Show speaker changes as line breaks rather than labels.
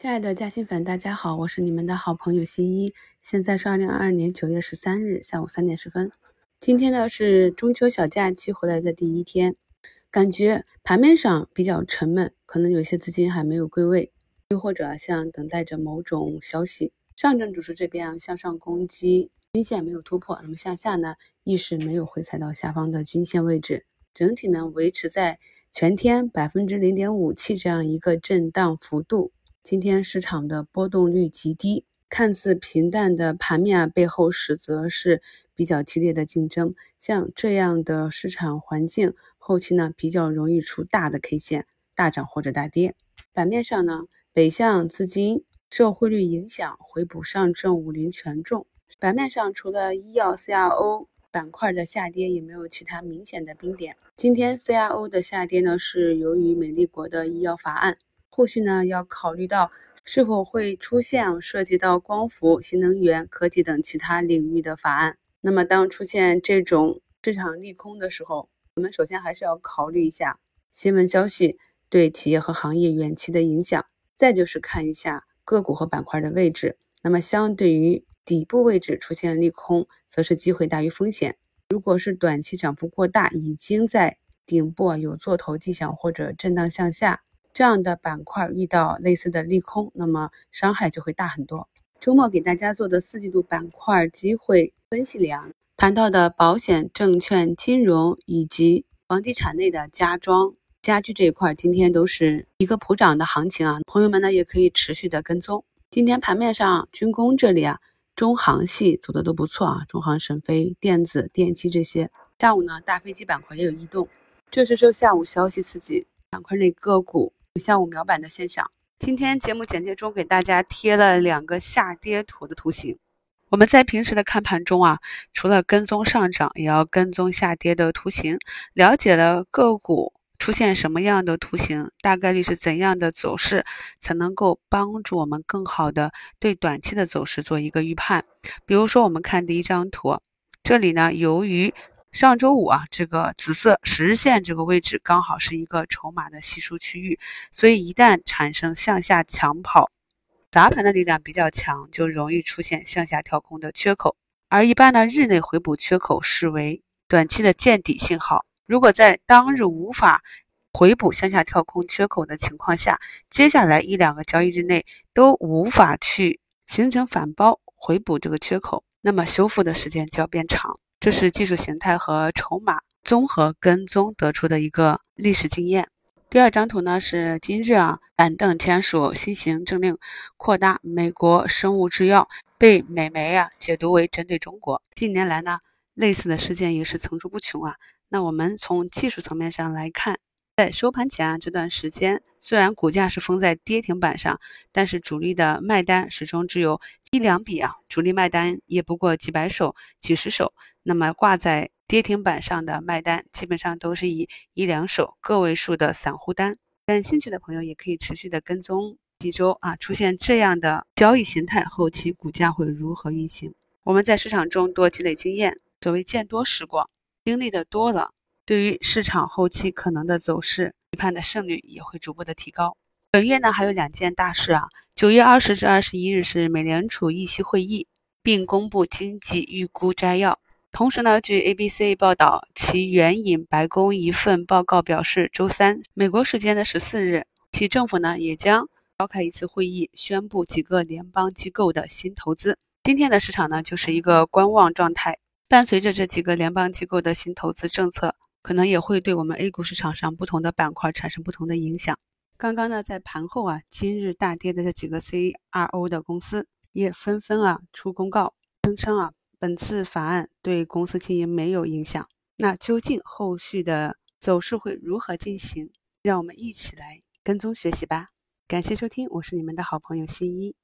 亲爱的嘉兴粉，大家好，我是你们的好朋友新一。现在是二零二二年九月十三日下午三点十分。今天呢是中秋小假期回来的第一天，感觉盘面上比较沉闷，可能有些资金还没有归位，又或者像等待着某种消息。上证指数这边啊向上攻击均线没有突破，那么向下呢亦是没有回踩到下方的均线位置，整体呢维持在全天百分之零点五七这样一个震荡幅度。今天市场的波动率极低，看似平淡的盘面，背后实则是比较激烈的竞争。像这样的市场环境，后期呢比较容易出大的 K 线，大涨或者大跌。板面上呢，北向资金受汇率影响回补上证五零权重。板面上除了医药 CRO 板块的下跌，也没有其他明显的冰点。今天 CRO 的下跌呢，是由于美丽国的医药法案。后续呢，要考虑到是否会出现涉及到光伏、新能源、科技等其他领域的法案。那么，当出现这种市场利空的时候，我们首先还是要考虑一下新闻消息对企业和行业远期的影响，再就是看一下个股和板块的位置。那么，相对于底部位置出现利空，则是机会大于风险。如果是短期涨幅过大，已经在顶部有做头迹象或者震荡向下。这样的板块遇到类似的利空，那么伤害就会大很多。周末给大家做的四季度板块机会分析里啊，谈到的保险、证券、金融以及房地产内的家装、家居这一块，今天都是一个普涨的行情啊。朋友们呢也可以持续的跟踪。今天盘面上，军工这里啊，中航系走的都不错啊，中航、沈飞、电子、电机这些。下午呢，大飞机板块也有异动，这是受下午消息刺激，板块内个股。下午秒板的现象。今天节目简介中给大家贴了两个下跌图的图形。我们在平时的看盘中啊，除了跟踪上涨，也要跟踪下跌的图形。了解了个股出现什么样的图形，大概率是怎样的走势，才能够帮助我们更好的对短期的走势做一个预判。比如说，我们看第一张图，这里呢，由于上周五啊，这个紫色十日线这个位置刚好是一个筹码的稀疏区域，所以一旦产生向下抢跑，砸盘的力量比较强，就容易出现向下跳空的缺口。而一般呢，日内回补缺口视为短期的见底信号。如果在当日无法回补向下跳空缺口的情况下，接下来一两个交易日内都无法去形成反包回补这个缺口，那么修复的时间就要变长。这是技术形态和筹码综合跟踪得出的一个历史经验。第二张图呢是今日啊，板凳签署新型政令，扩大美国生物制药被美媒啊解读为针对中国。近年来呢，类似的事件也是层出不穷啊。那我们从技术层面上来看。在收盘前啊这段时间，虽然股价是封在跌停板上，但是主力的卖单始终只有一两笔啊，主力卖单也不过几百手、几十手。那么挂在跌停板上的卖单，基本上都是以一两手个位数的散户单。感兴趣的朋友也可以持续的跟踪几周啊，出现这样的交易形态，后期股价会如何运行？我们在市场中多积累经验，所谓见多识广，经历的多了。对于市场后期可能的走势预判的胜率也会逐步的提高。本月呢还有两件大事啊，九月二十至二十一日是美联储议息会议，并公布经济预估摘要。同时呢，据 ABC 报道，其援引白宫一份报告表示，周三美国时间的十四日，其政府呢也将召开一次会议，宣布几个联邦机构的新投资。今天的市场呢就是一个观望状态，伴随着这几个联邦机构的新投资政策。可能也会对我们 A 股市场上不同的板块产生不同的影响。刚刚呢，在盘后啊，今日大跌的这几个 CRO 的公司也纷纷啊出公告，声称啊本次法案对公司经营没有影响。那究竟后续的走势会如何进行？让我们一起来跟踪学习吧。感谢收听，我是你们的好朋友新一。